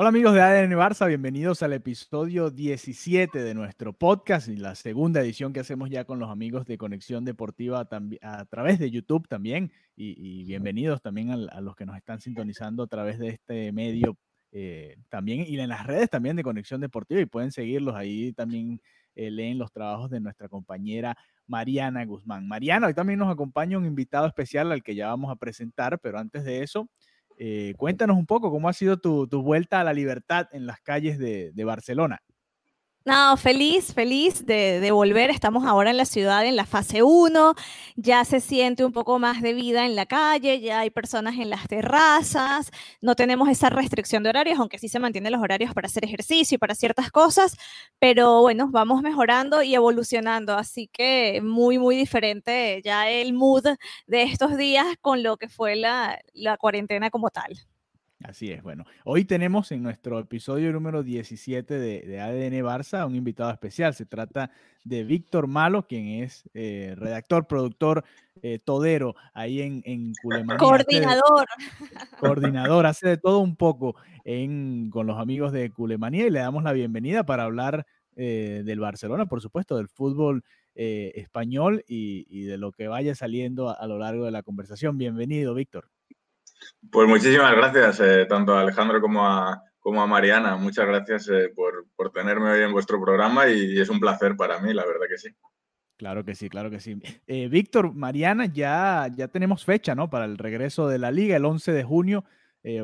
Hola amigos de ADN Barça, bienvenidos al episodio 17 de nuestro podcast y la segunda edición que hacemos ya con los amigos de Conexión Deportiva a través de YouTube también. Y, bienvenidos también a, los que nos están sintonizando a través de este medio eh, también y en las redes también de Conexión Deportiva. Y pueden seguirlos ahí también eh, leen los trabajos de nuestra compañera Mariana Guzmán. Mariana, hoy también nos acompaña un invitado especial al que ya vamos a presentar, pero antes de eso eh, cuéntanos un poco cómo ha sido tu, vuelta a la libertad en las calles de Barcelona. No, feliz, feliz de, volver. Estamos ahora en la ciudad en la fase 1. Ya se siente un poco más de vida en la calle, ya hay personas en las terrazas. No tenemos esa restricción de horarios, aunque sí se mantienen los horarios para hacer ejercicio y para ciertas cosas. Pero bueno, vamos mejorando y evolucionando. Así que muy, muy diferente ya el mood de estos días con lo que fue la, la cuarentena como tal. Así es, bueno. Hoy tenemos en nuestro episodio número 17 de, ADN Barça un invitado especial. Se trata de Víctor Malo, quien es eh, redactor, productor, eh, todero ahí en, en Coordinador. coordinador, hace de todo un poco con los amigos de Culemanía y le damos la bienvenida para hablar eh, del Barcelona, por supuesto, del fútbol español y, de lo que vaya saliendo a lo largo de la conversación. Bienvenido, Víctor. Pues muchísimas gracias, eh, tanto a Alejandro como a, como a Mariana. Muchas gracias eh, por, tenerme hoy en vuestro programa y, es un placer para mí, la verdad que sí. Claro que sí, claro que sí. Eh, Víctor, Mariana, ya, ya tenemos fecha, ¿no? Para el regreso de la liga, el 11 de junio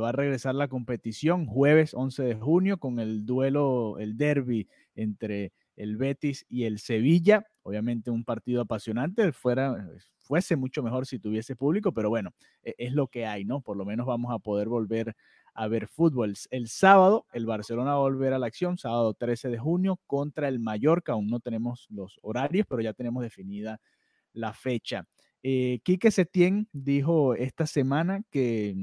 va a regresar la competición, jueves 11 de junio, con el duelo, el derby entre el Betis y el Sevilla. Obviamente un partido apasionante, fuera, fuese mucho mejor si tuviese público, pero bueno, e, es lo que hay, ¿no? Por lo menos vamos a poder volver a ver fútbol. El sábado, el Barcelona va a volver a la acción, sábado 13 de junio, contra el Mallorca. Aún no tenemos los horarios, pero ya tenemos definida la fecha. Eh, Quique Setién dijo esta semana que,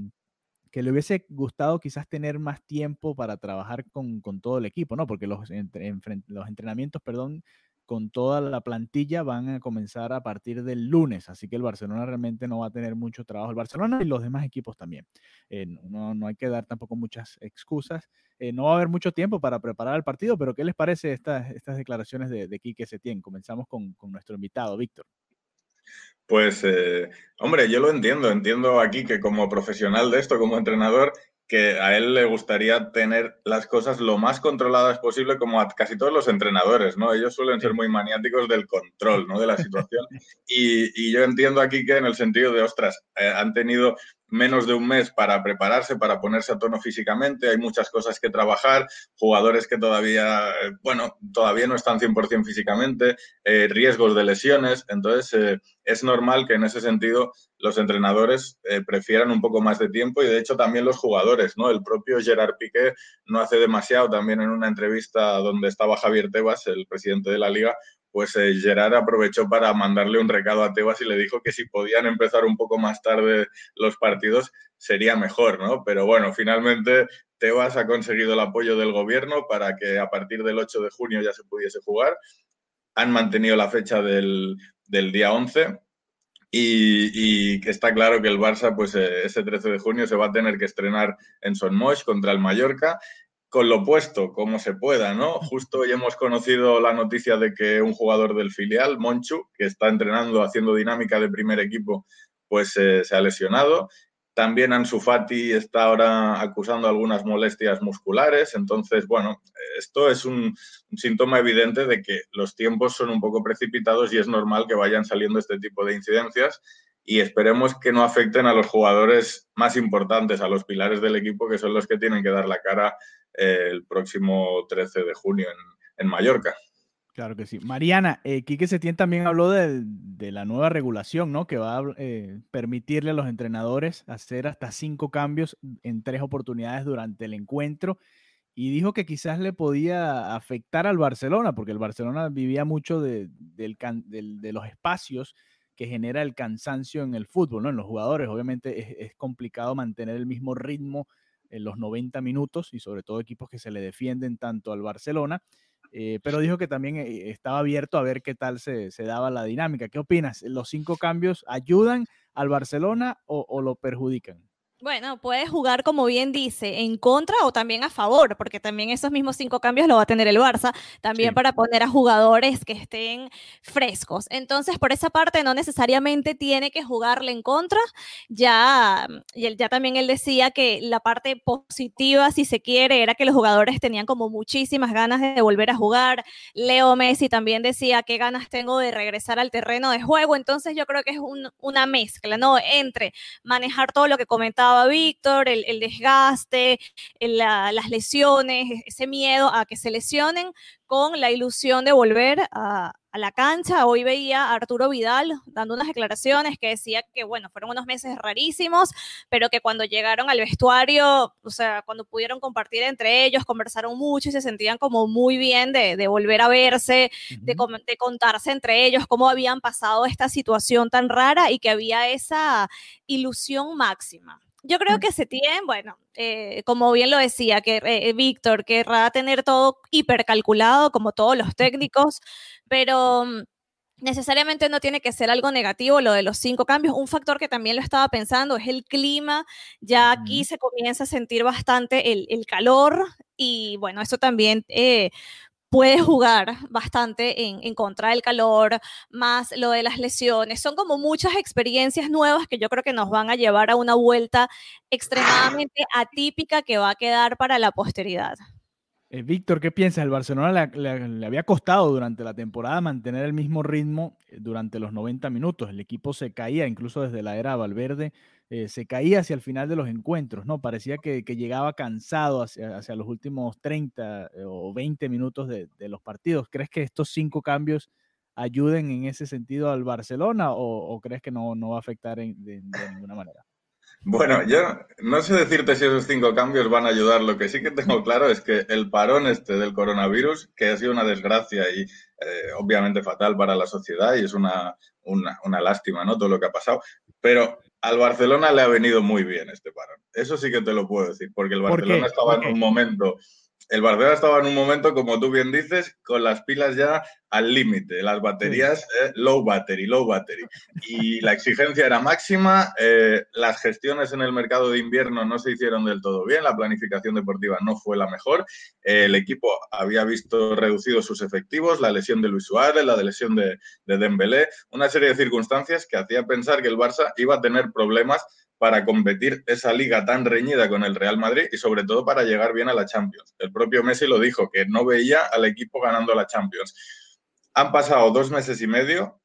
que, le hubiese gustado quizás tener más tiempo para trabajar con, con todo el equipo, ¿no? Porque los, entre, los entrenamientos, perdón, con toda la plantilla van a comenzar a partir del lunes, así que el Barcelona realmente no va a tener mucho trabajo. El Barcelona y los demás equipos también. Eh, no, no, hay que dar tampoco muchas excusas. Eh, no va a haber mucho tiempo para preparar el partido, pero ¿qué les parece estas, estas declaraciones de, de Quique Setién? Comenzamos con, con nuestro invitado, Víctor. Pues, eh, hombre, yo lo entiendo. Entiendo aquí que como profesional de esto, como entrenador, que a él le gustaría tener las cosas lo más controladas posible, como a casi todos los entrenadores, ¿no? Ellos suelen ser muy maniáticos del control, ¿no? De la situación. Y, yo entiendo aquí que en el sentido de, ostras, eh, han tenido menos de un mes para prepararse, para ponerse a tono físicamente, hay muchas cosas que trabajar, jugadores que todavía, eh, bueno, todavía no están 100% físicamente, eh, riesgos de lesiones, entonces eh, es normal que en ese sentido los entrenadores prefieran un poco más de tiempo y de hecho también los jugadores, ¿no? El propio Gerard Piqué no hace demasiado, también en una entrevista donde estaba Javier Tebas, el presidente de la liga, pues eh, Gerard aprovechó para mandarle un recado a Tebas y le dijo que si podían empezar un poco más tarde los partidos sería mejor, ¿no? Pero bueno, finalmente Tebas ha conseguido el apoyo del gobierno para que a partir del 8 de junio ya se pudiese jugar. Han mantenido la fecha del, día 11 y, que está claro que el Barça, pues eh, ese 13 de junio se va a tener que estrenar en Son contra el Mallorca con lo puesto, como se pueda, ¿no? Justo hoy hemos conocido la noticia de que un jugador del filial, Monchu, que está entrenando, haciendo dinámica de primer equipo, pues eh, se ha lesionado. También Ansu Fati está ahora acusando algunas molestias musculares. Entonces, bueno, esto es un, un, síntoma evidente de que los tiempos son un poco precipitados y es normal que vayan saliendo este tipo de incidencias y esperemos que no afecten a los jugadores más importantes, a los pilares del equipo, que son los que tienen que dar la cara el próximo 13 de junio en, Mallorca. Claro que sí. Mariana, eh, Quique Setién también habló de, la nueva regulación, ¿no? Que va a eh, permitirle a los entrenadores hacer hasta cinco cambios en tres oportunidades durante el encuentro. Y dijo que quizás le podía afectar al Barcelona, porque el Barcelona vivía mucho de, los espacios que genera el cansancio en el fútbol, ¿no? En los jugadores, obviamente es, complicado mantener el mismo ritmo en los 90 minutos y sobre todo equipos que se le defienden tanto al Barcelona. Eh, pero dijo que también eh, estaba abierto a ver qué tal se, daba la dinámica. ¿Qué opinas? ¿Los cinco cambios ayudan al Barcelona o lo perjudican? Bueno, puede jugar, como bien dice, en contra o también a favor, porque también esos mismos cinco cambios lo va a tener el Barça, también para poner a jugadores que estén frescos. Entonces, por esa parte, no necesariamente tiene que jugarle en contra. Ya, y él, ya también él decía que la parte positiva, si se quiere, era que los jugadores tenían como muchísimas ganas de volver a jugar. Leo Messi también decía qué ganas tengo de regresar al terreno de juego. Entonces, yo creo que es una mezcla, ¿no? Entre manejar todo lo que comentaba Víctor, el, desgaste, las lesiones, e, ese miedo a que se lesionen, con la ilusión de volver a, la cancha. Hoy veía a Arturo Vidal dando unas declaraciones que decía que, bueno, fueron unos meses rarísimos, pero que cuando llegaron al vestuario, o sea, cuando pudieron compartir entre ellos, conversaron mucho y se sentían como muy bien de, volver a verse, de, de, contarse entre ellos cómo habían pasado esta situación tan rara y que había esa ilusión máxima. Yo creo que Setién, bueno, eh, como bien lo decía, que eh, Víctor querrá tener todo hipercalculado, como todos los técnicos, pero mm, necesariamente no tiene que ser algo negativo lo de los cinco cambios. Un factor que también lo estaba pensando es el clima. Ya aquí se comienza a sentir bastante el, el calor y bueno, eso también eh, puede jugar bastante en, contra del calor, más lo de las lesiones. Son como muchas experiencias nuevas que yo creo que nos van a llevar a una vuelta extremadamente atípica que va a quedar para la posteridad. Eh, Víctor, ¿qué piensas? El Barcelona le, había costado durante la temporada mantener el mismo ritmo eh, durante los 90 minutos. El equipo se caía, incluso desde la era Valverde, eh, se caía hacia el final de los encuentros, ¿no? Parecía que, llegaba cansado hacia, hacia, los últimos 30 o 20 minutos de, los partidos. ¿Crees que estos cinco cambios ayuden en ese sentido al Barcelona o, crees que no, va a afectar de ninguna manera? Bueno, yo no sé decirte si esos cinco cambios van a ayudar. Lo que sí que tengo claro es que el parón este del coronavirus, que ha sido una desgracia y eh, obviamente fatal para la sociedad y es una, una, lástima, ¿no? Todo lo que ha pasado. Pero al Barcelona le ha venido muy bien este parón. Eso sí que te lo puedo decir, porque el Barcelona estaba en un momento el Barcelona estaba en un momento, como tú bien dices, con las pilas ya al límite, las baterías eh, low battery, low battery. Y la exigencia era máxima, eh, las gestiones en el mercado de invierno no se hicieron del todo bien, la planificación deportiva no fue la mejor, eh, el equipo había visto reducidos sus efectivos, la lesión de Luis Suárez, la lesión de, de Dembélé, una serie de circunstancias que hacía pensar que el Barça iba a tener problemas para competir esa liga tan reñida con el Real Madrid y sobre todo para llegar bien a la Champions. El propio Messi lo dijo, que no veía al equipo ganando la Champions. Han pasado dos meses y medio,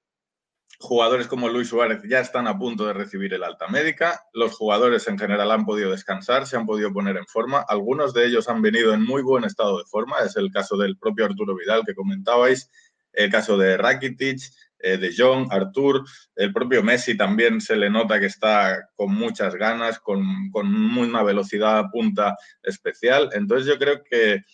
jugadores como Luis Suárez ya están a punto de recibir el alta médica, los jugadores en general han podido descansar, se han podido poner en forma, algunos de ellos han venido en muy buen estado de forma, es el caso del propio Arturo Vidal que comentabais, el caso de Rakitic, eh, de Jong, Artur, el propio Messi también se le nota que está con muchas ganas, con, una velocidad a punta especial. Entonces yo creo que,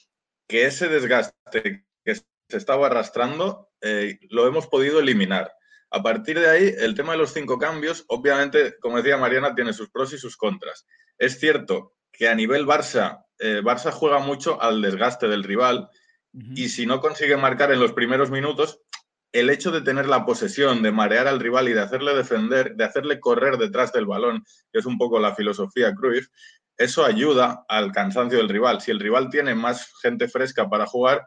ese desgaste que se estaba arrastrando eh, lo hemos podido eliminar. A partir de ahí, el tema de los cinco cambios, obviamente, como decía Mariana, tiene sus pros y sus contras. Es cierto que a nivel Barça, eh, Barça juega mucho al desgaste del rival y si no consigue marcar en los primeros minutos, el hecho de tener la posesión, de marear al rival y de hacerle defender, de hacerle correr detrás del balón, que es un poco la filosofía Cruyff, eso ayuda al cansancio del rival. Si el rival tiene más gente fresca para jugar,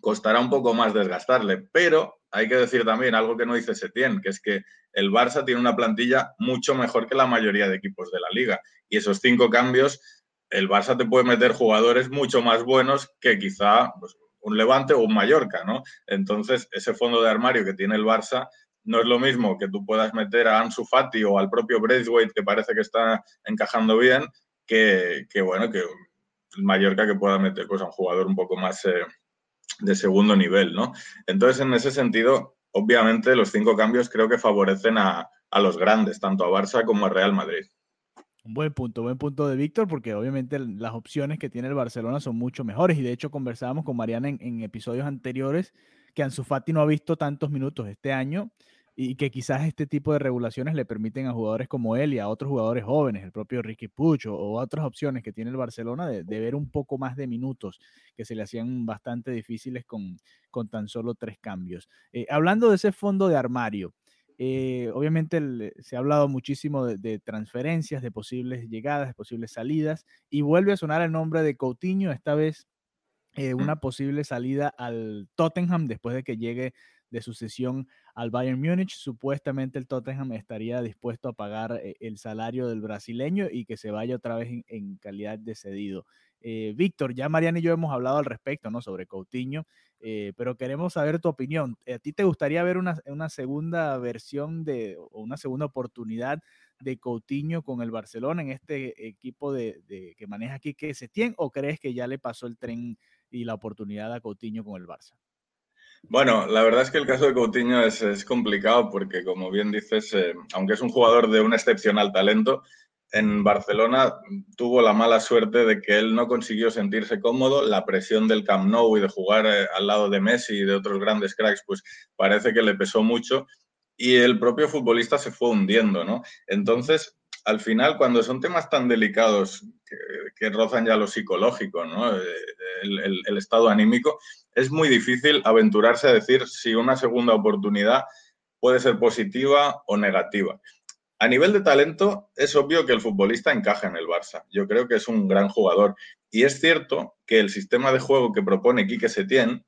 costará un poco más desgastarle. Pero hay que decir también algo que no dice Setién, que es que el Barça tiene una plantilla mucho mejor que la mayoría de equipos de la liga. Y esos cinco cambios, el Barça te puede meter jugadores mucho más buenos que quizá pues, un Levante o un Mallorca, ¿no? Entonces, ese fondo de armario que tiene el Barça no es lo mismo que tú puedas meter a Ansu Fati o al propio Braithwaite, que parece que está encajando bien, que, bueno, que el Mallorca que pueda meter pues, a un jugador un poco más, eh, de segundo nivel, ¿no? Entonces, en ese sentido, obviamente los cinco cambios creo que favorecen a, a los grandes, tanto a Barça como a Real Madrid. Buen punto, buen punto de Víctor, porque obviamente las opciones que tiene el Barcelona son mucho mejores. Y de hecho, conversábamos con Mariana en, episodios anteriores que Ansu Fati no ha visto tantos minutos este año y que quizás este tipo de regulaciones le permiten a jugadores como él y a otros jugadores jóvenes, el propio Ricky Pucho o otras opciones que tiene el Barcelona de, ver un poco más de minutos que se le hacían bastante difíciles con, con tan solo tres cambios. Eh, hablando de ese fondo de armario, eh, obviamente se ha hablado muchísimo de, transferencias, de posibles llegadas, de posibles salidas, y vuelve a sonar el nombre de Coutinho, esta vez eh, una posible salida al Tottenham después de que llegue de sucesión al Bayern Múnich. Supuestamente el Tottenham estaría dispuesto a pagar eh, el salario del brasileño y que se vaya otra vez en calidad de cedido. Eh, Víctor, ya Mariana y yo hemos hablado al respecto, ¿no? Sobre Coutinho, eh, pero queremos saber tu opinión. ¿A ti te gustaría ver una, segunda versión de, o una segunda oportunidad de Coutinho con el Barcelona en este equipo de, que maneja aquí que se tiene, o crees que ya le pasó el tren y la oportunidad a Coutinho con el Barça? Bueno, la verdad es que el caso de Coutinho es, complicado porque, como bien dices, eh, aunque es un jugador de un excepcional talento, en Barcelona tuvo la mala suerte de que él no consiguió sentirse cómodo, la presión del Camp Nou y de jugar eh, al lado de Messi y de otros grandes cracks, pues parece que le pesó mucho y el propio futbolista se fue hundiendo, ¿no? Entonces, al final, cuando son temas tan delicados que, rozan ya lo psicológico. Eh, el estado anímico, es muy difícil aventurarse a decir si una segunda oportunidad puede ser positiva o negativa. A nivel de talento, es obvio que el futbolista encaja en el Barça. Yo creo que es un gran jugador. Y es cierto que el sistema de juego que propone Quique Setién,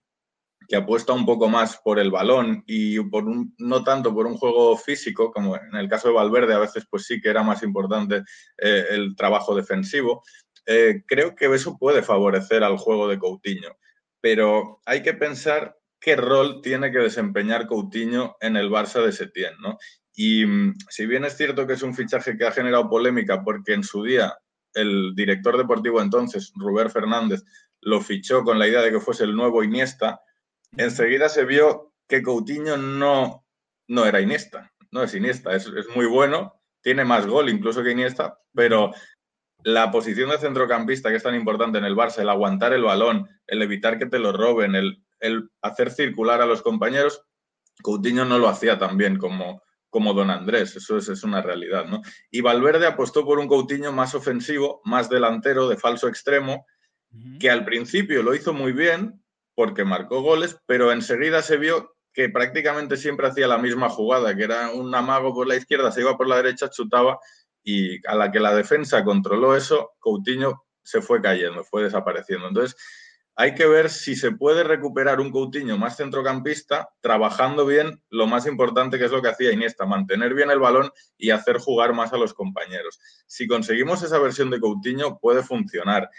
que apuesta un poco más por el balón y por un, no tanto por un juego físico, como en el caso de Valverde, a veces pues sí que era más importante eh, el trabajo defensivo, eh, creo que eso puede favorecer al juego de Coutinho. Pero hay que pensar qué rol tiene que desempeñar Coutinho en el Barça de Setién, ¿no? Y mm, si bien es cierto que es un fichaje que ha generado polémica porque en su día el director deportivo entonces, Rubén Fernández, lo fichó con la idea de que fuese el nuevo Iniesta, enseguida se vio que Coutinho no, no era Iniesta, no es Iniesta, es, muy bueno, tiene más gol incluso que Iniesta, pero la posición de centrocampista que es tan importante en el Barça, el aguantar el balón, el evitar que te lo roben, el, el hacer circular a los compañeros, Coutinho no lo hacía tan bien como, como Don Andrés, eso es, una realidad, ¿no? Y Valverde apostó por un Coutinho más ofensivo, más delantero, de falso extremo, que al principio lo hizo muy bien porque marcó goles, pero enseguida se vio que prácticamente siempre hacía la misma jugada, que era un amago por la izquierda, se iba por la derecha, chutaba y a la que la defensa controló eso, Coutinho se fue cayendo, fue desapareciendo. Entonces, hay que ver si se puede recuperar un Coutinho más centrocampista, trabajando bien lo más importante que es lo que hacía Iniesta, mantener bien el balón y hacer jugar más a los compañeros. Si conseguimos esa versión de Coutinho, puede funcionar.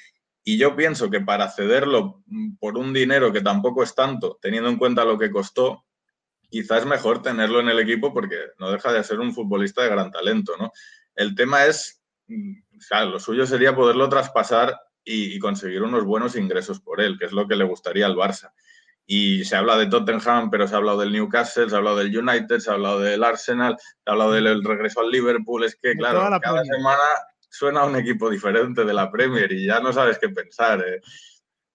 Y yo pienso que para cederlo por un dinero que tampoco es tanto, teniendo en cuenta lo que costó, quizás es mejor tenerlo en el equipo porque no deja de ser un futbolista de gran talento, ¿no? El tema es, mm, lo suyo sería poderlo traspasar y, conseguir unos buenos ingresos por él, que es lo que le gustaría al Barça. Y se habla de Tottenham, pero se ha hablado del Newcastle, se ha hablado del United, se ha hablado del Arsenal, se ha hablado del regreso al Liverpool. Es que, claro, cada semana suena un equipo diferente de la Premier y ya no sabes qué pensar. Eh.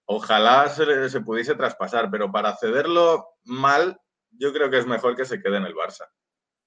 Ojalá se, se pudiese traspasar, pero para cederlo mal, yo creo que es mejor que se quede en el Barça.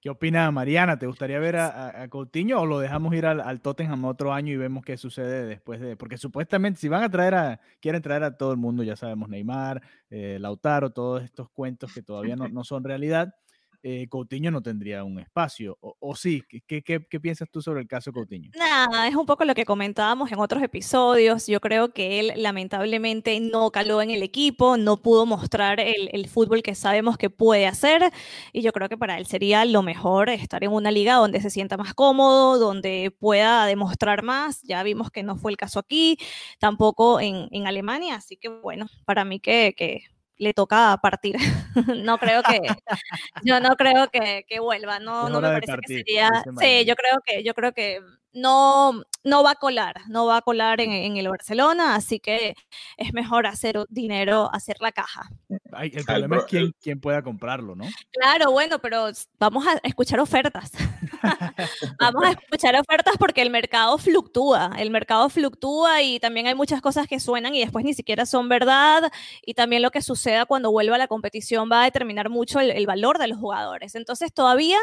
¿Qué opina Mariana? ¿Te gustaría ver a, Coutinho o lo dejamos ir al, Tottenham otro año y vemos qué sucede después de...? Porque supuestamente si van a traer a... Quieren traer a todo el mundo, ya sabemos, Neymar, eh, Lautaro, todos estos cuentos que todavía no son realidad eh, Coutinho no tendría un espacio. O, sí, ¿Qué, ¿Qué, qué, piensas tú sobre el caso Coutinho? Nada, es un poco lo que comentábamos en otros episodios. Yo creo que él lamentablemente no caló en el equipo, no pudo mostrar el, el, fútbol que sabemos que puede hacer. Y yo creo que para él sería lo mejor estar en una liga donde se sienta más cómodo, donde pueda demostrar más. Ya vimos que no fue el caso aquí, tampoco en, en Alemania. Así que bueno, para mí que, que le toca partir. no creo que, yo no creo que, que vuelva, no, no me parece que sería, sí, yo creo que, yo creo que no, no va a colar, no va a colar en, el Barcelona, así que es mejor hacer dinero, hacer la caja. el problema es quién, quién pueda comprarlo, ¿no? Claro, bueno, pero vamos a escuchar ofertas. vamos a escuchar ofertas porque el mercado fluctúa, el mercado fluctúa y también hay muchas cosas que suenan y después ni siquiera son verdad y también lo que suceda cuando vuelva a la competición va a determinar mucho el, valor de los jugadores. Entonces todavía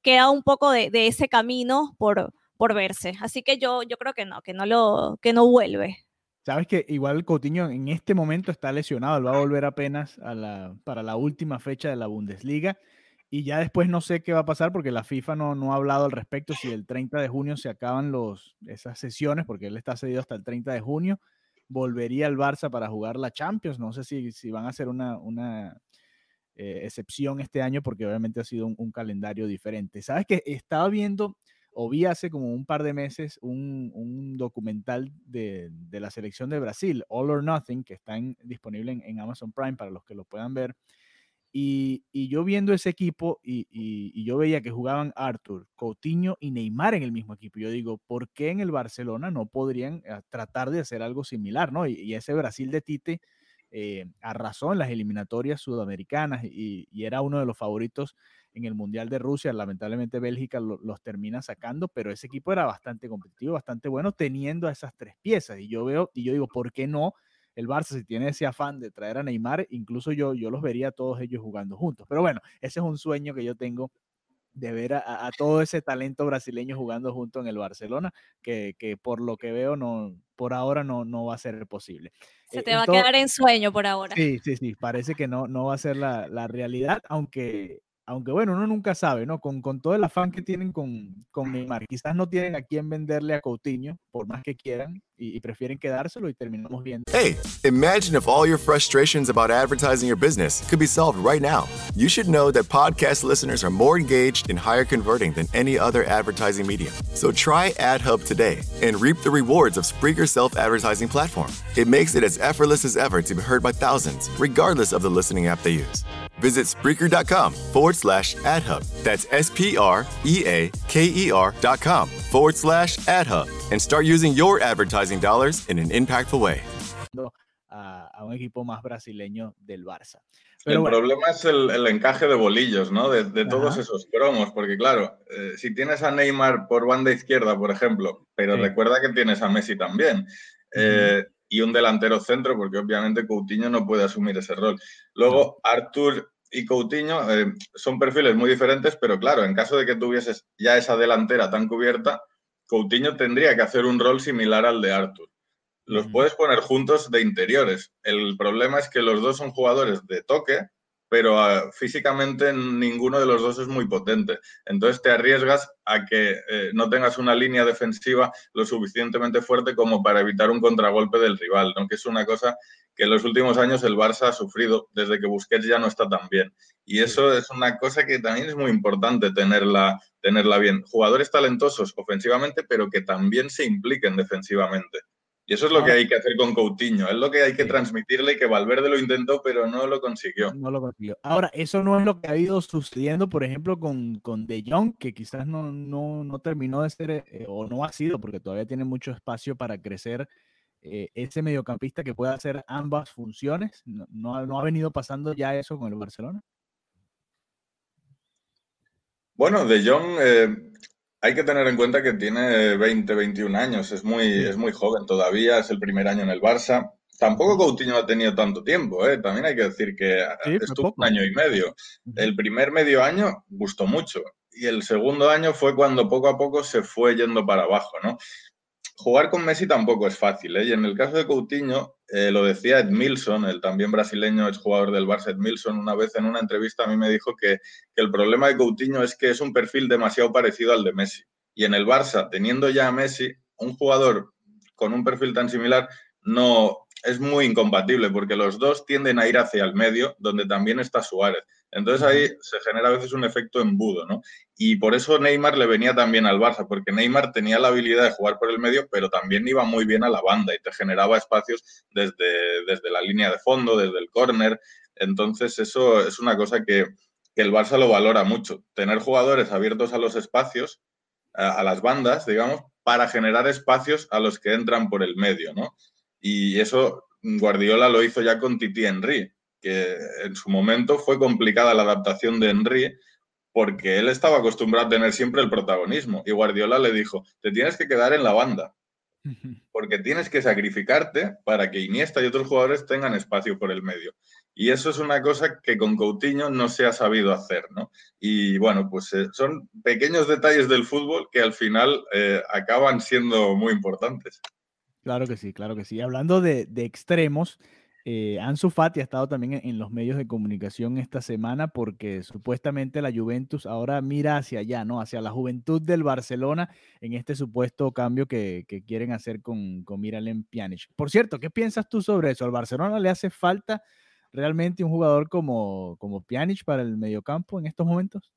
queda un poco de ese camino por por verse. Así que yo, yo creo que no, que no lo, que no vuelve. Sabes que igual Coutinho en este momento está lesionado, él va a volver apenas a la, para la última fecha de la Bundesliga y ya después no sé qué va a pasar porque la FIFA no, no ha hablado al respecto si el 30 de junio se acaban los, esas sesiones porque él está cedido hasta el 30 de junio, volvería al Barça para jugar la Champions, no sé si, si van a hacer una, una eh, excepción este año porque obviamente ha sido un, un calendario diferente. Sabes que estaba viendo o vi hace como un par de meses un, documental de, la selección de Brasil, All or Nothing, que está disponible en, Amazon Prime para los que lo puedan ver. Y, yo viendo ese equipo y, yo veía que jugaban Arthur, Coutinho y Neymar en el mismo equipo. Yo digo, ¿por qué en el Barcelona no podrían eh, tratar de hacer algo similar? ¿no? Y, ese Brasil de Tite eh, arrasó en las eliminatorias sudamericanas y, era uno de los favoritos en el Mundial de Rusia. Lamentablemente Bélgica los termina sacando, pero ese equipo era bastante competitivo, bastante bueno, teniendo a esas tres piezas. Y yo veo, y yo digo, ¿por qué no? El Barça, si tiene ese afán de traer a Neymar, incluso yo, yo los vería todos ellos jugando juntos. Pero bueno, ese es un sueño que yo tengo de ver a, todo ese talento brasileño jugando junto en el Barcelona, que, que, por lo que veo no, por ahora no, no va a ser posible. Se te va a quedar en sueño por ahora. Sí, sí, sí, parece que no, no va a ser la, la realidad, aunque aunque bueno, uno nunca sabe, ¿no? Con, con todo el afán que tienen con, con, Neymar, quizás no tienen a quién venderle a Coutinho, por más que quieran, y, y, prefieren quedárselo y terminamos viendo. Hey, imagine if all your frustrations about advertising your business could be solved right now. You should know that podcast listeners are more engaged and higher converting than any other advertising medium. So try AdHub today and reap the rewards of Spreaker's self-advertising platform. It makes it as effortless as ever to be heard by thousands, regardless of the listening app they use. Visit Spreaker.com forward slash AdHub. That's S P R E A K E R.com forward slash AdHub and start using your advertising dollars in an impactful way. A, a un equipo más brasileño del Barça. Pero el bueno. problema es el, el, encaje de bolillos, ¿no? De, de todos esos cromos, porque claro, eh, si tienes a Neymar por banda izquierda, por ejemplo, pero sí. recuerda que tienes a Messi también. Eh, y un delantero centro, porque obviamente Coutinho no puede asumir ese rol. Luego, Artur y Coutinho eh, son perfiles muy diferentes, pero claro, en caso de que tuvieses ya esa delantera tan cubierta, Coutinho tendría que hacer un rol similar al de Artur. Los puedes poner juntos de interiores. El problema es que los dos son jugadores de toque, pero uh, físicamente ninguno de los dos es muy potente. Entonces te arriesgas a que eh, no tengas una línea defensiva lo suficientemente fuerte como para evitar un contragolpe del rival, ¿no? que es una cosa que en los últimos años el Barça ha sufrido desde que Busquets ya no está tan bien. Y eso es una cosa que también es muy importante tenerla, tenerla bien. Jugadores talentosos ofensivamente, pero que también se impliquen defensivamente. Y eso es lo que hay que hacer con Coutinho, es lo que hay que transmitirle y que Valverde lo intentó, pero no lo consiguió. No lo consiguió. Ahora, eso no es lo que ha ido sucediendo, por ejemplo, con, con De Jong, que quizás no, no, no terminó de ser, eh, o no ha sido, porque todavía tiene mucho espacio para crecer eh, ese mediocampista que pueda hacer ambas funciones. No, no, no ha venido pasando ya eso con el Barcelona. Bueno, De Jong eh, hay que tener en cuenta que tiene 20, 21 años, es muy, es muy joven todavía, es el primer año en el Barça. Tampoco Coutinho ha tenido tanto tiempo, ¿eh? también hay que decir que sí, estuvo un año y medio. El primer medio año gustó mucho y el segundo año fue cuando poco a poco se fue yendo para abajo, ¿no? Jugar con Messi tampoco es fácil, ¿eh? Y en el caso de Coutinho, eh, lo decía Ed Milson, el también brasileño es jugador del Barça, Ed Milson, una vez en una entrevista a mí me dijo que, que, el problema de Coutinho es que es un perfil demasiado parecido al de Messi. Y en el Barça, teniendo ya a Messi, un jugador con un perfil tan similar no es muy incompatible porque los dos tienden a ir hacia el medio, donde también está Suárez. Entonces ahí se genera a veces un efecto embudo, ¿no? Y por eso Neymar le venía también al Barça, porque Neymar tenía la habilidad de jugar por el medio, pero también iba muy bien a la banda y te generaba espacios desde, desde la línea de fondo, desde el córner. Entonces eso es una cosa que, que el Barça lo valora mucho, tener jugadores abiertos a los espacios a, las bandas, digamos, para generar espacios a los que entran por el medio, ¿no? Y eso Guardiola lo hizo ya con Titi Henry, que en su momento fue complicada la adaptación de Henry porque él estaba acostumbrado a tener siempre el protagonismo. Y Guardiola le dijo, te tienes que quedar en la banda, porque tienes que sacrificarte para que Iniesta y otros jugadores tengan espacio por el medio. Y eso es una cosa que con Coutinho no se ha sabido hacer, ¿no? Y bueno, pues eh, son pequeños detalles del fútbol que al final eh, acaban siendo muy importantes. Claro que sí, claro que sí. Hablando de, extremos, eh, Ansu Fati ha estado también en, los medios de comunicación esta semana porque supuestamente la Juventus ahora mira hacia allá, ¿no? Hacia la juventud del Barcelona en este supuesto cambio que, quieren hacer con, con Miralem Pjanic. Por cierto, ¿qué piensas tú sobre eso? ¿Al Barcelona le hace falta realmente un jugador como, como Pjanic para el mediocampo en estos momentos?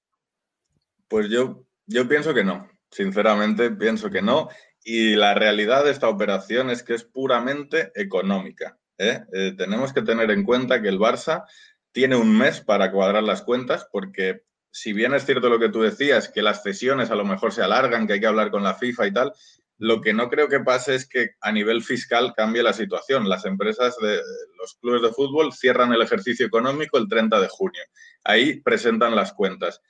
Pues yo, yo pienso que no. Sinceramente, pienso que no. Y la realidad de esta operación es que es puramente económica. ¿Eh? Eh, tenemos que tener en cuenta que el Barça tiene un mes para cuadrar las cuentas, porque si bien es cierto lo que tú decías, que las cesiones a lo mejor se alargan, que hay que hablar con la FIFA y tal, lo que no creo que pase es que a nivel fiscal cambie la situación. Las empresas los clubes de fútbol cierran el ejercicio económico el 30 de junio. Ahí presentan las cuentas.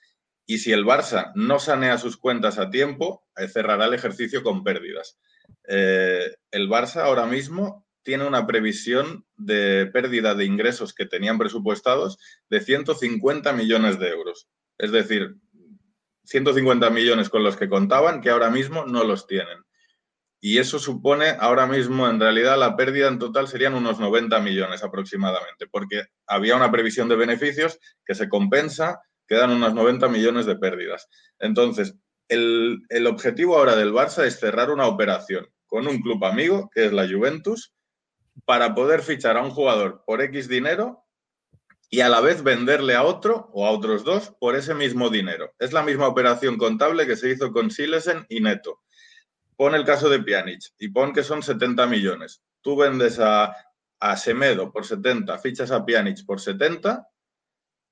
Y si el Barça no sanea sus cuentas a tiempo, eh, cerrará el ejercicio con pérdidas. El Barça ahora mismo tiene una previsión de pérdida de ingresos que tenían presupuestados de 150 millones de euros. Es decir, 150 millones con los que contaban que ahora mismo no los tienen y eso supone ahora mismo, en realidad, la pérdida en total serían unos 90 millones aproximadamente, porque había una previsión de beneficios que se compensa, quedan unos 90 millones de pérdidas. Entonces, el, objetivo ahora del Barça es cerrar una operación con un club amigo, que es la Juventus, para poder fichar a un jugador por X dinero y a la vez venderle a otro o a otros dos por ese mismo dinero. Es la misma operación contable que se hizo con Silesen y Neto pon el caso de Pjanic y pon que son 70 millones. Tú vendes a, Semedo por 70, fichas a Pjanic por 70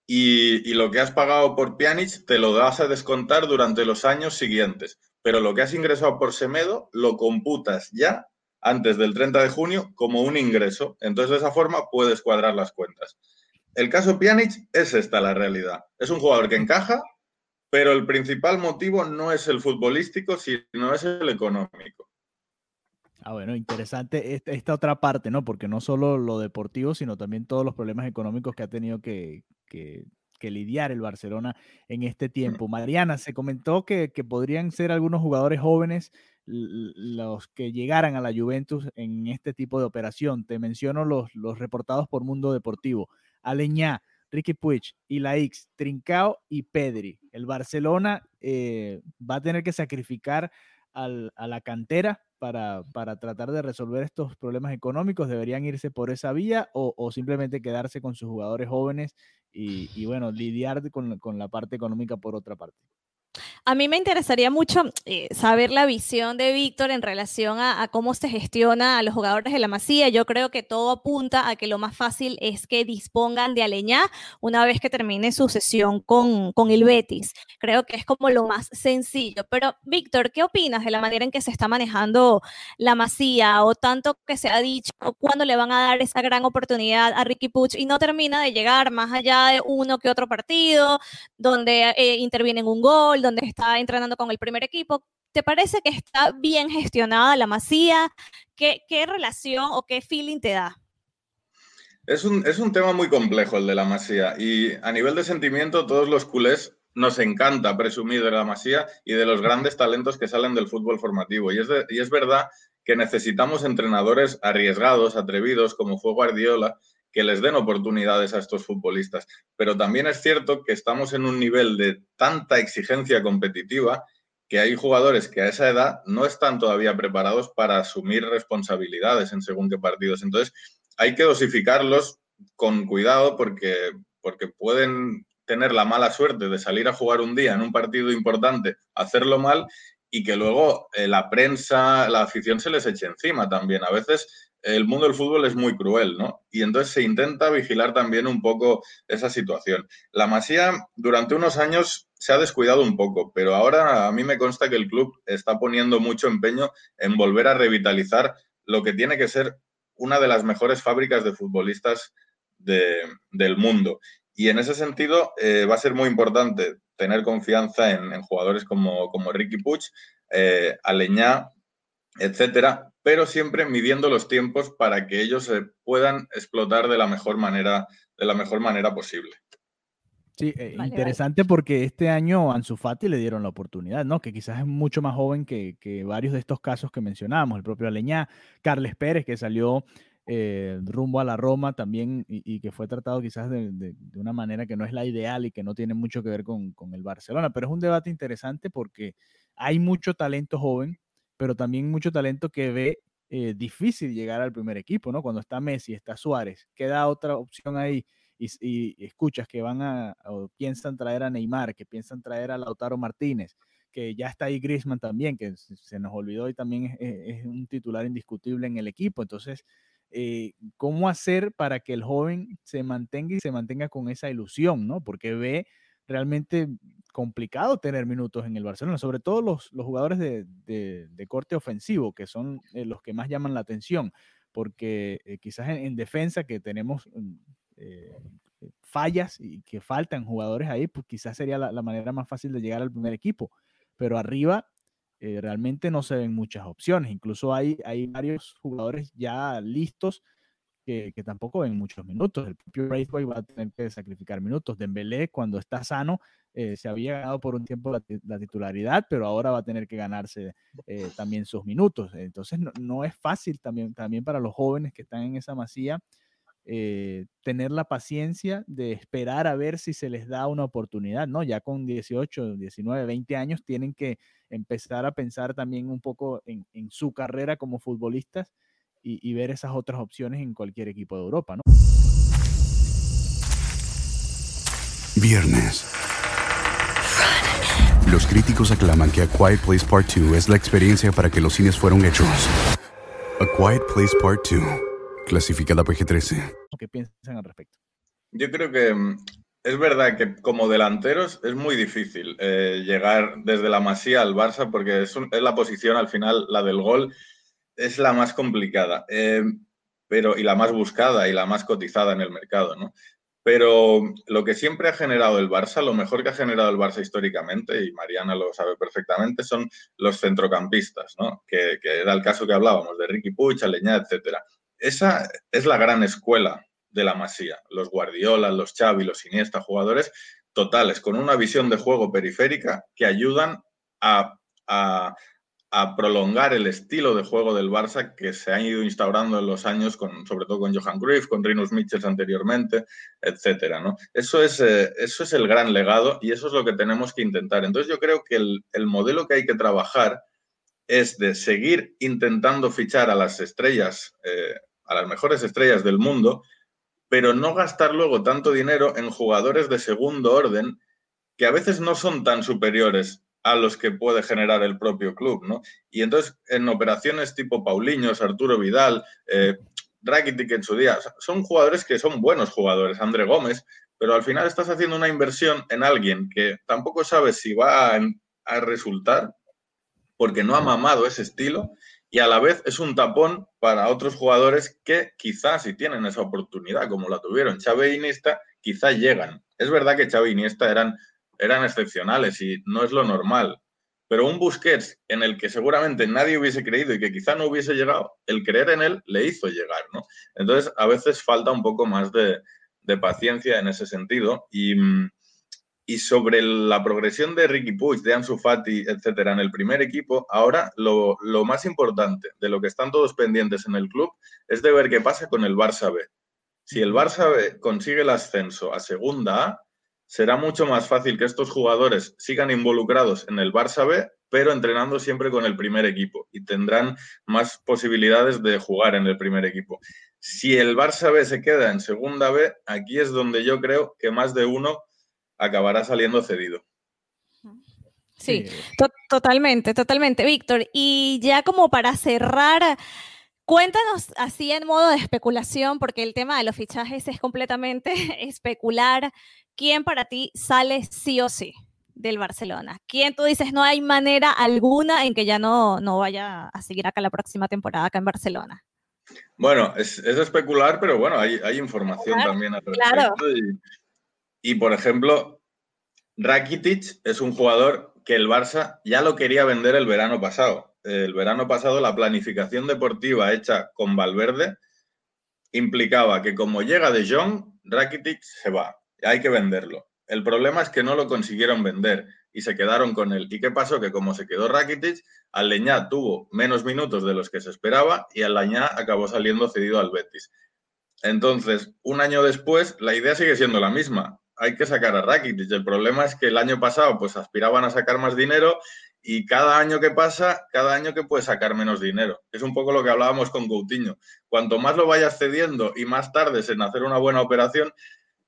y, y, lo que has pagado por Pjanic te lo das a descontar durante los años siguientes. Pero lo que has ingresado por Semedo lo computas ya antes del 30 de junio como un ingreso. Entonces, de esa forma puedes cuadrar las cuentas. El caso Pjanic es esta la realidad. Es un jugador que encaja, pero el principal motivo no es el futbolístico, sino es el económico. Ah, bueno, interesante esta, otra parte, ¿no? Porque no solo lo deportivo, sino también todos los problemas económicos que ha tenido que, lidiar el Barcelona en este tiempo. Mariana, se comentó que, podrían ser algunos jugadores jóvenes los que llegaran a la Juventus en este tipo de operación. Te menciono los, reportados por Mundo Deportivo. Aleñá, Ricky Puig, X, Trincao y Pedri. El Barcelona eh, va a tener que sacrificar a la cantera para, tratar de resolver estos problemas económicos. ¿Deberían irse por esa vía o, simplemente quedarse con sus jugadores jóvenes y, bueno, lidiar con la parte económica por otra parte? A mí me interesaría mucho eh, saber la visión de Víctor en relación a, cómo se gestiona a los jugadores de la Masía. Yo creo que todo apunta a que lo más fácil es que dispongan de Aleñá una vez que termine su sesión con, con el Betis. Creo que es como lo más sencillo. Pero, Víctor, ¿qué opinas de la manera en que se está manejando la Masía o tanto que se ha dicho cuándo le van a dar esa gran oportunidad a Ricky Puch y no termina de llegar más allá de uno que otro partido, donde eh, interviene un gol, donde está entrenando con el primer equipo. ¿Te parece que está bien gestionada la masía? ¿Qué, relación o qué feeling te da? Es un, es un, tema muy complejo el de la masía y a nivel de sentimiento todos los culés nos encanta presumir de la masía y de los grandes talentos que salen del fútbol formativo. Y es, y es verdad que necesitamos entrenadores arriesgados, atrevidos, como fue Guardiola, que les den oportunidades a estos futbolistas. Pero también es cierto que estamos en un nivel de tanta exigencia competitiva que hay jugadores que a esa edad no están todavía preparados para asumir responsabilidades en según qué partidos. Entonces, hay que dosificarlos con cuidado porque, porque pueden tener la mala suerte de salir a jugar un día en un partido importante, hacerlo mal y que luego eh, la prensa, la afición se les eche encima también. A veces el mundo del fútbol es muy cruel, ¿no? Y entonces se intenta vigilar también un poco esa situación. La Masía durante unos años se ha descuidado un poco, pero ahora a mí me consta que el club está poniendo mucho empeño en volver a revitalizar lo que tiene que ser una de las mejores fábricas de futbolistas del mundo. Y en ese sentido eh, va a ser muy importante tener confianza en, jugadores como, como, Ricky Puig, eh, Aleñá, etcétera, pero siempre midiendo los tiempos para que ellos se puedan explotar de la mejor manera, de la mejor manera posible. Sí, eh, interesante porque este año a Ansu Fati le dieron la oportunidad, ¿no? Que quizás es mucho más joven que, varios de estos casos que mencionábamos, el propio Aleñá, Carles Pérez, que salió eh, rumbo a la Roma también y, que fue tratado quizás de, una manera que no es la ideal y que no tiene mucho que ver con, con el Barcelona, pero es un debate interesante porque hay mucho talento joven, pero también mucho talento que ve eh, difícil llegar al primer equipo, ¿no? Cuando está Messi, está Suárez, queda otra opción ahí y, escuchas que van a, piensan traer a Neymar, que piensan traer a Lautaro Martínez, que ya está ahí Griezmann también, que se nos olvidó y también es, un titular indiscutible en el equipo. Entonces, eh, ¿cómo hacer para que el joven se mantenga y se mantenga con esa ilusión, ¿no? Porque ve realmente complicado tener minutos en el Barcelona, sobre todo los, los jugadores de, de, corte ofensivo, que son eh, los que más llaman la atención, porque eh, quizás en, defensa que tenemos mm, eh, fallas y que faltan jugadores ahí, pues quizás sería la, manera más fácil de llegar al primer equipo. Pero arriba realmente no se ven muchas opciones. Incluso hay, hay varios jugadores ya listos que, tampoco ven muchos minutos. El propio Braithwaite va a tener que sacrificar minutos. Dembélé, cuando está sano, eh, se había ganado por un tiempo la, titularidad, pero ahora va a tener que ganarse también sus minutos. Entonces no, no, es fácil también, también para los jóvenes que están en esa masía eh, tener la paciencia de esperar a ver si se les da una oportunidad, ¿no? Ya con 18, 19, 20 años tienen que empezar a pensar también un poco en, su carrera como futbolistas y, ver esas otras opciones en cualquier equipo de Europa, ¿no? Viernes. Los críticos aclaman que A Quiet Place Part 2 es la experiencia para que los cines fueron hechos. A Quiet Place Part 2 clasificada PG-13. ¿Qué piensan al respecto? Yo creo que mm, es verdad que como delanteros es muy difícil eh, llegar desde la Masía al Barça porque es, la posición al final, la del gol, es la más complicada eh, pero, y la más buscada y la más cotizada en el mercado, ¿no? Pero lo que siempre ha generado el Barça, lo mejor que ha generado el Barça históricamente, y Mariana lo sabe perfectamente, son los centrocampistas, ¿no? Que, que era el caso que hablábamos de Ricky Puig, Aleñá, etcétera esa es la gran escuela de la Masía. Los Guardiola, los Xavi, los Iniesta, jugadores totales, con una visión de juego periférica que ayudan a, prolongar el estilo de juego del Barça que se ha ido instaurando en los años, con, sobre todo con Johan Cruyff, con Rinus Michels anteriormente, etcétera, ¿no? Eso es, eh, eso es el gran legado y eso es lo que tenemos que intentar. Entonces yo creo que el modelo que hay que trabajar es de seguir intentando fichar a las estrellas, eh, a las mejores estrellas del mundo, pero no gastar luego tanto dinero en jugadores de segundo orden que a veces no son tan superiores a los que puede generar el propio club, ¿no? Y entonces, en operaciones tipo Paulinhos, Arturo Vidal, eh, Rakitic en su día, son jugadores que son buenos jugadores, André Gómez, pero al final estás haciendo una inversión en alguien que tampoco sabes si va a resultar porque no ha mamado ese estilo y a la vez es un tapón para otros jugadores que quizás si tienen esa oportunidad, como la tuvieron Xavi e Iniesta, quizás llegan. Es verdad que Xavi e Iniesta eran, eran excepcionales y no es lo normal, pero un Busquets en el que seguramente nadie hubiese creído y que quizá no hubiese llegado, el creer en él le hizo llegar, ¿no? Entonces, a veces falta un poco más de, de paciencia en ese sentido y mm, y sobre la progresión de Ricky Puig, de Ansu Fati, etcétera, en el primer equipo, ahora lo, más importante de lo que están todos pendientes en el club es de ver qué pasa con el Barça B. Si el Barça B consigue el ascenso a Segunda A, será mucho más fácil que estos jugadores sigan involucrados en el Barça B, pero entrenando siempre con el primer equipo y tendrán más posibilidades de jugar en el primer equipo. Si el Barça B se queda en Segunda B, aquí es donde yo creo que más de uno acabará saliendo cedido. Sí, Totalmente, totalmente, Víctor. Y ya como para cerrar, cuéntanos así en modo de especulación, porque el tema de los fichajes es completamente especular. ¿Quién para ti sale sí o sí del Barcelona? ¿Quién tú dices no hay manera alguna en que ya no, no vaya a seguir acá la próxima temporada acá en Barcelona? Bueno, es, especular, pero bueno, hay, información también al respecto. Y, por ejemplo, Rakitic es un jugador que el Barça ya lo quería vender el verano pasado. El verano pasado la planificación deportiva hecha con Valverde implicaba que como llega De Jong, Rakitic se va. Hay que venderlo. El problema es que no lo consiguieron vender y se quedaron con él. ¿Y qué pasó? Que como se quedó Rakitic, Aleñá tuvo menos minutos de los que se esperaba y Aleñá acabó saliendo cedido al Betis. Entonces, un año después, la idea sigue siendo la misma. Hay que sacar a Rakitic. El problema es que el año pasado pues aspiraban a sacar más dinero y cada año que pasa, cada año que puede sacar menos dinero. Es un poco lo que hablábamos con Coutinho. Cuanto más lo vayas cediendo y más tardes en hacer una buena operación,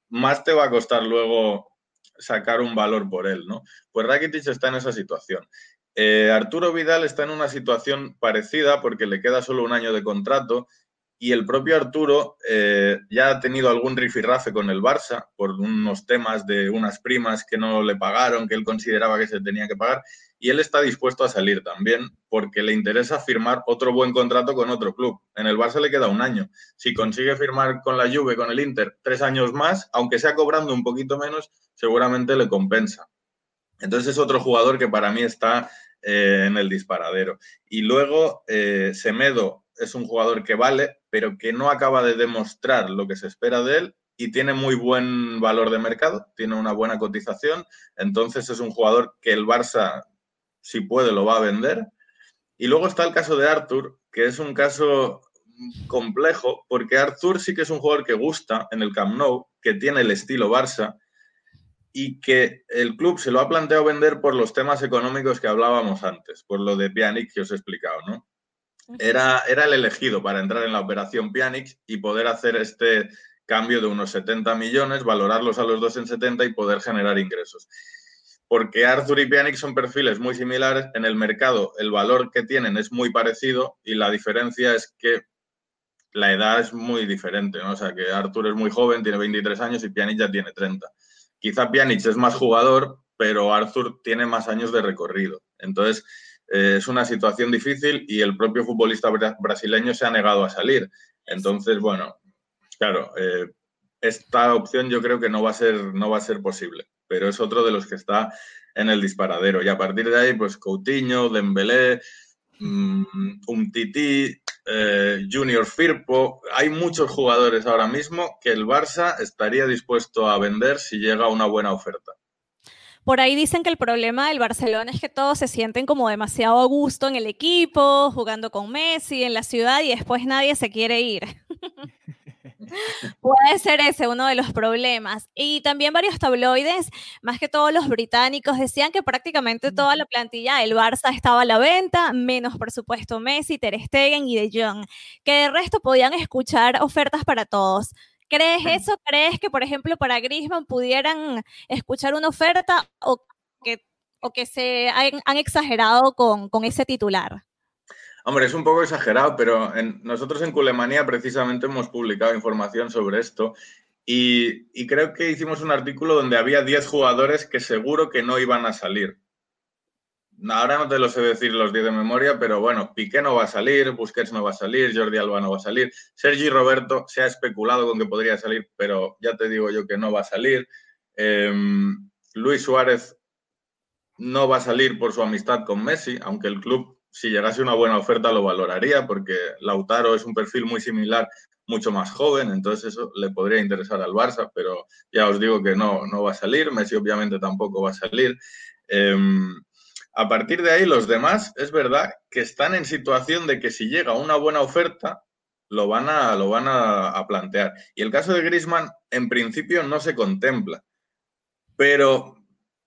más te va a costar luego sacar un valor por él, ¿no? Pues Rakitic está en esa situación. Eh, Arturo Vidal está en una situación parecida porque le queda solo un año de contrato y el propio Arturo eh, ya ha tenido algún rifirrafe con el Barça por unos temas de unas primas que no le pagaron, que él consideraba que se tenía que pagar, y él está dispuesto a salir también porque le interesa firmar otro buen contrato con otro club. En el Barça le queda un año. Si consigue firmar con la Juve, con el Inter, tres años más, aunque sea cobrando un poquito menos, seguramente le compensa. Entonces es otro jugador que para mí está eh, en el disparadero. Y luego eh, Semedo es un jugador que vale, pero que no acaba de demostrar lo que se espera de él y tiene muy buen valor de mercado, tiene una buena cotización, entonces es un jugador que el Barça, si puede, lo va a vender. Y luego está el caso de Arthur, que es un caso complejo, porque Arthur sí que es un jugador que gusta en el Camp Nou, que tiene el estilo Barça, y que el club se lo ha planteado vender por los temas económicos que hablábamos antes, por lo de Pjanic que os he explicado, ¿no? Era, era el elegido para entrar en la operación Pjanic y poder hacer este cambio de unos 70 millones, valorarlos a los dos en 70 y poder generar ingresos. Porque Arthur y Pjanic son perfiles muy similares, en el mercado el valor que tienen es muy parecido y la diferencia es que la edad es muy diferente, ¿no? O sea, que Arthur es muy joven, tiene 23 años y Pjanic ya tiene 30. Quizá Pjanic es más jugador, pero Arthur tiene más años de recorrido. Entonces, eh, es una situación difícil y el propio futbolista brasileño se ha negado a salir. Entonces, bueno, claro, eh, esta opción yo creo que no va, a ser, no va a ser posible, pero es otro de los que está en el disparadero. Y a partir de ahí, pues Coutinho, Dembélé, um, Umtiti, eh, Junior Firpo. Hay muchos jugadores ahora mismo que el Barça estaría dispuesto a vender si llega una buena oferta. Por ahí dicen que el problema del Barcelona es que todos se sienten como demasiado a gusto en el equipo, jugando con Messi en la ciudad y después nadie se quiere ir. Puede ser ese uno de los problemas. Y también varios tabloides, más que todos los británicos, decían que prácticamente toda la plantilla del Barça estaba a la venta, menos por supuesto Messi, Ter Stegen y De Jong, que de resto podían escuchar ofertas para todos. ¿Crees eso? ¿Crees que, por ejemplo, para Griezmann pudieran escuchar una oferta o que, o que se han, exagerado con, con ese titular? Hombre, es un poco exagerado, pero nosotros en Culemanía precisamente hemos publicado información sobre esto y, creo que hicimos un artículo donde había 10 jugadores que seguro que no iban a salir. Ahora no te lo sé decir los 10 de memoria, pero bueno, Piqué no va a salir, Busquets no va a salir, Jordi Alba no va a salir, Sergi Roberto se ha especulado con que podría salir, pero ya te digo yo que no va a salir. Em, Luis Suárez no va a salir por su amistad con Messi, aunque el club si llegase una buena oferta lo valoraría porque Lautaro es un perfil muy similar, mucho más joven, entonces eso le podría interesar al Barça, pero ya os digo que no, no va a salir, Messi obviamente tampoco va a salir. Em, a partir de ahí, los demás, es verdad que están en situación de que si llega una buena oferta, lo van a, lo van a, plantear. Y el caso de Grisman, en principio, no se contempla. Pero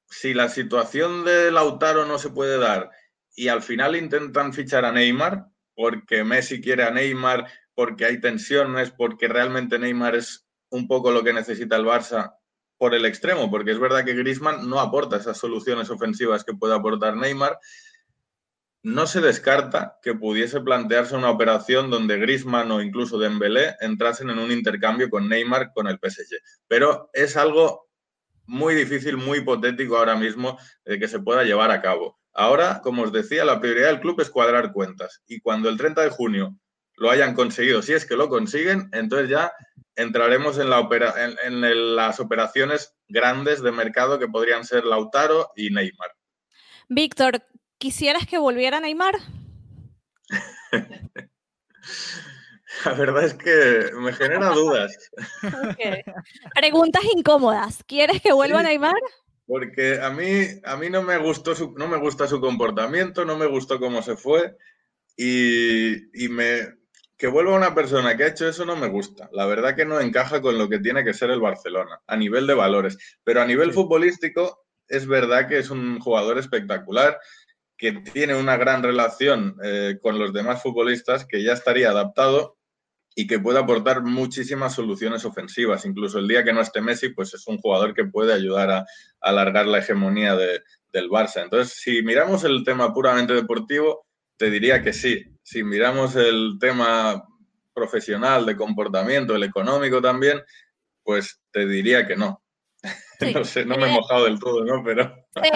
si la situación de Lautaro no se puede dar y al final intentan fichar a Neymar porque Messi quiere a Neymar, porque hay tensiones, porque realmente Neymar es un poco lo que necesita el Barça por el extremo, porque es verdad que Griezmann no aporta esas soluciones ofensivas que puede aportar Neymar. no se descarta que pudiese plantearse una operación donde Griezmann o incluso Dembélé entrasen en un intercambio con Neymar con el PSG. Pero es algo muy difícil, muy hipotético ahora mismo de que se pueda llevar a cabo. Ahora, como os decía, la prioridad del club es cuadrar cuentas y cuando el 30 de junio lo hayan conseguido, si es que lo consiguen, entonces ya entraremos en, la en las operaciones grandes de mercado que podrían ser Lautaro y Neymar. Víctor, ¿Quisieras que volviera Neymar? La verdad es que me genera dudas. Preguntas incómodas. ¿Quieres que vuelva Neymar? Porque a mí, a mí no, me gustó su, no me gusta su comportamiento, no me gustó cómo se fue y, me, que vuelva una persona que ha hecho eso no me gusta. La verdad que no encaja con lo que tiene que ser el Barcelona a nivel de valores. Pero a nivel futbolístico es verdad que es un jugador espectacular que tiene una gran relación eh, con los demás futbolistas, que ya estaría adaptado y que puede aportar muchísimas soluciones ofensivas. Incluso el día que no esté Messi, pues es un jugador que puede ayudar a, alargar la hegemonía del Barça. Entonces, si miramos el tema puramente deportivo, te diría que sí. Si miramos el tema profesional, de comportamiento, el económico también, pues te diría que no. no sé, no me he mojado del todo, ¿no? Pero...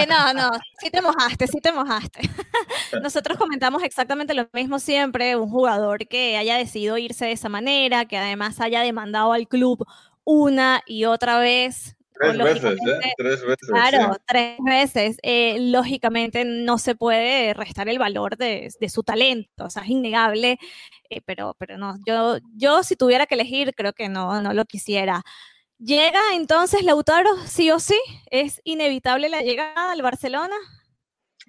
no, no, sí te mojaste, sí te mojaste. Nosotros comentamos exactamente lo mismo siempre, un jugador que haya decidido irse de esa manera, que además haya demandado al club una y otra vez. Tres veces, ¿eh? Tres veces. Claro, tres veces. Eh, lógicamente no se puede restar el valor de, de su talento, o sea, es innegable, eh, pero, pero no, yo, yo si tuviera que elegir, creo que no, no lo quisiera. ¿Llega entonces Lautaro sí o sí? ¿Es inevitable la llegada al Barcelona?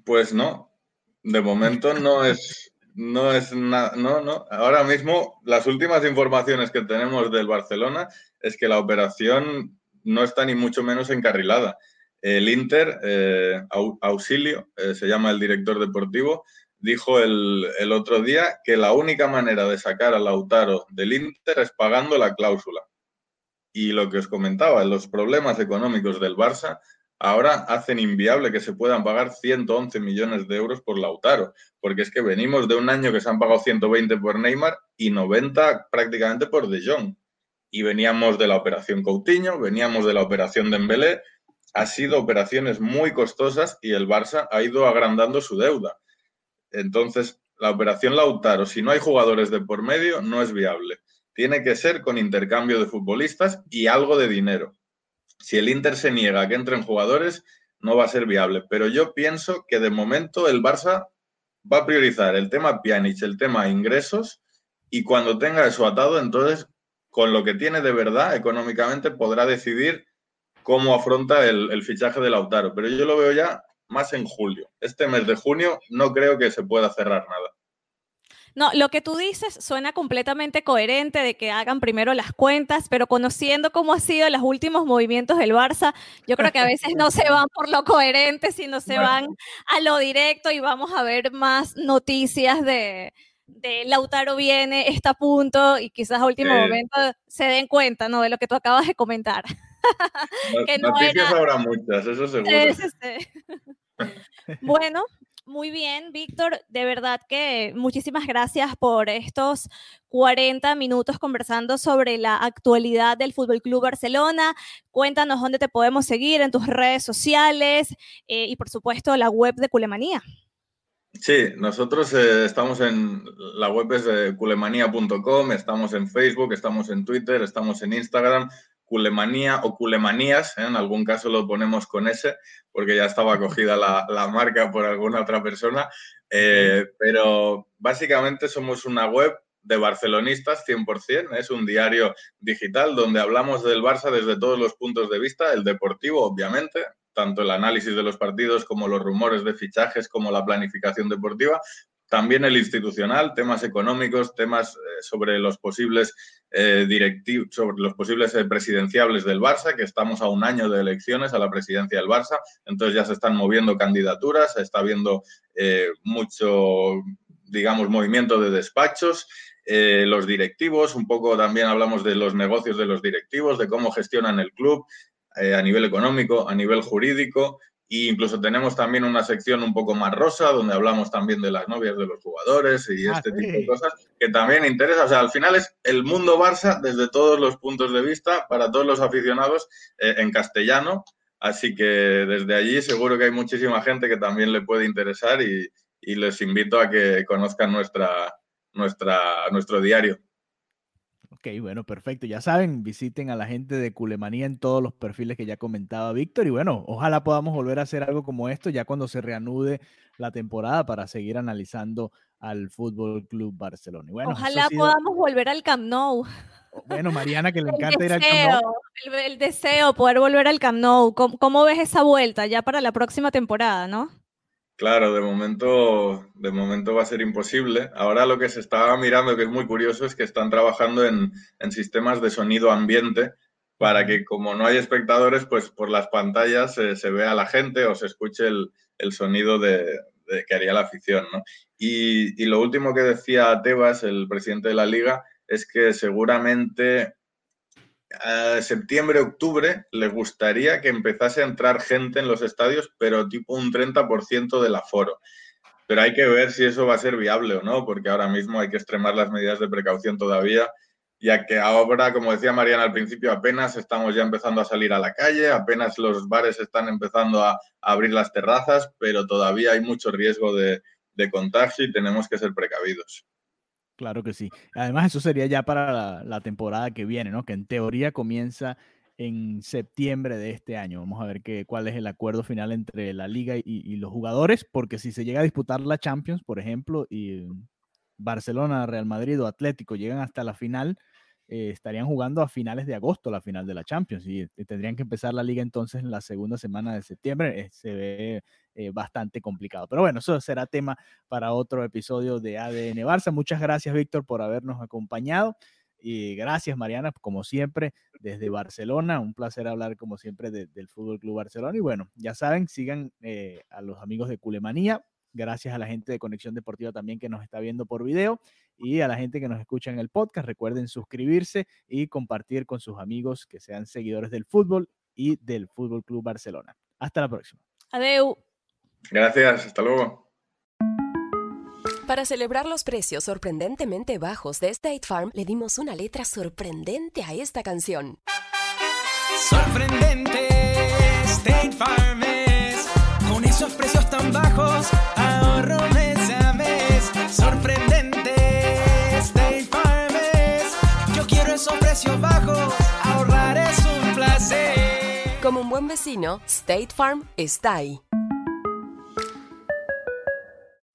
Pues no, de momento no es, no es nada, no, no. Ahora mismo las últimas informaciones que tenemos del Barcelona es que la operación no está ni mucho menos encarrilada. El Inter, eh, Auxilio, eh, se llama el director deportivo, dijo el, el otro día que la única manera de sacar a Lautaro del Inter es pagando la cláusula y lo que os comentaba, los problemas económicos del Barça ahora hacen inviable que se puedan pagar 111 millones de euros por Lautaro, porque es que venimos de un año que se han pagado 120 por Neymar y 90 prácticamente por De Jong. Y veníamos de la operación Coutinho, veníamos de la operación Dembélé, ha sido operaciones muy costosas y el Barça ha ido agrandando su deuda. Entonces, la operación Lautaro, si no hay jugadores de por medio, no es viable tiene que ser con intercambio de futbolistas y algo de dinero. Si el Inter se niega a que entren jugadores, no va a ser viable. Pero yo pienso que de momento el Barça va a priorizar el tema Pjanic, el tema ingresos, y cuando tenga eso atado, entonces, con lo que tiene de verdad económicamente, podrá decidir cómo afronta el, el fichaje de Lautaro. Pero yo lo veo ya más en julio. Este mes de junio no creo que se pueda cerrar nada. No, lo que tú dices suena completamente coherente de que hagan primero las cuentas, pero conociendo cómo han sido los últimos movimientos del Barça, yo creo que a veces no se van por lo coherente, sino se van a lo directo y vamos a ver más noticias de, Lautaro viene, está a punto y quizás a último momento se den cuenta ¿no? de lo que tú acabas de comentar. noticias habrá muchas, eso seguro. bueno, muy bien, Víctor. De verdad que muchísimas gracias por estos 40 minutos conversando sobre la actualidad del Fútbol Club Barcelona. Cuéntanos dónde te podemos seguir en tus redes sociales eh, y, por supuesto, la web de Culemanía. Sí, nosotros eh, estamos en la web es culemanía.com, estamos en Facebook, estamos en Twitter, estamos en Instagram, culemanía o culemanías, ¿eh? en algún caso lo ponemos con S, porque ya estaba cogida la, marca por alguna otra persona, eh, pero básicamente somos una web de barcelonistas 100%, es un diario digital donde hablamos del Barça desde todos los puntos de vista, el deportivo obviamente, tanto el análisis de los partidos como los rumores de fichajes como la planificación deportiva, también el institucional, temas económicos, temas eh, sobre los posibles eh, directivos, sobre los posibles eh, presidenciables del Barça, que estamos a un año de elecciones a la presidencia del Barça, entonces ya se están moviendo candidaturas, se está viendo mucho, digamos, movimiento de despachos. los directivos, un poco también hablamos de los negocios de los directivos, de cómo gestionan el club a nivel económico, a nivel jurídico, E incluso tenemos también una sección un poco más rosa, donde hablamos también de las novias de los jugadores y Ah, este tipo de cosas, que también interesa. O sea, al final es el mundo Barça desde todos los puntos de vista, para todos los aficionados, eh, en castellano. Así que desde allí seguro que hay muchísima gente que también le puede interesar y, y les invito a que conozcan nuestra, nuestra, nuestro diario. Ok, bueno, perfecto. Ya saben, visiten a la gente de Culemanía en todos los perfiles que ya comentaba Víctor. Y bueno, ojalá podamos volver a hacer algo como esto ya cuando se reanude la temporada para seguir analizando al Fútbol Club Barcelona. Y bueno, Ojalá sido- podamos volver al Camp Nou. Bueno, Mariana, que le encanta ir al Camp Nou. el, el deseo, poder volver al Camp Nou. ¿Cómo, cómo ves esa vuelta ya para la próxima temporada, no? Claro, de momento, de momento va a ser imposible. Ahora lo que se está mirando, que es muy curioso, es que están trabajando en, en sistemas de sonido ambiente para que como no hay espectadores, pues por las pantallas eh, se vea la gente o se escuche el, el sonido de, de que haría la afición, ¿no? Y, y lo último que decía Tebas, el presidente de la liga, es que seguramente a septiembre, octubre, le gustaría que empezase a entrar gente en los estadios, pero tipo un 30% del aforo. Pero hay que ver si eso va a ser viable o no, porque ahora mismo hay que extremar las medidas de precaución todavía, ya que ahora, como decía Mariana al principio, apenas estamos ya empezando a salir a la calle, apenas los bares están empezando a, abrir las terrazas, pero todavía hay mucho riesgo de contagio y tenemos que ser precavidos. Claro que sí. Además, eso sería ya para la, temporada que viene, ¿no? Que en teoría comienza en septiembre de este año. Vamos a ver qué, cuál es el acuerdo final entre la liga y, y los jugadores, porque si se llega a disputar la Champions, por ejemplo, y Barcelona, Real Madrid o Atlético llegan hasta la final, eh, estarían jugando a finales de agosto la final de la Champions y, y tendrían que empezar la liga entonces en la segunda semana de septiembre. Eh, se ve eh, bastante complicado. Pero bueno, eso será tema para otro episodio de ADN Barça. Muchas gracias, Víctor, por habernos acompañado. Y gracias, Mariana, como siempre, desde Barcelona. Un placer hablar, como siempre, de, del Fútbol Club Barcelona. Y bueno, ya saben, sigan eh, a los amigos de Culemanía. Gracias a la gente de Conexión Deportiva también que nos está viendo por video y a la gente que nos escucha en el podcast. Recuerden suscribirse y compartir con sus amigos que sean seguidores del fútbol y del Fútbol Club Barcelona. Hasta la próxima. Adeu. Gracias, hasta luego. Para celebrar los precios sorprendentemente bajos de State Farm, le dimos una letra sorprendente a esta canción. Sorprendente, State Farm es. Con esos precios tan bajos, ahorro mes a mes. Sorprendente, State Farm. Yo quiero esos precios bajos, ahorrar es un placer. Como un buen vecino, State Farm está ahí.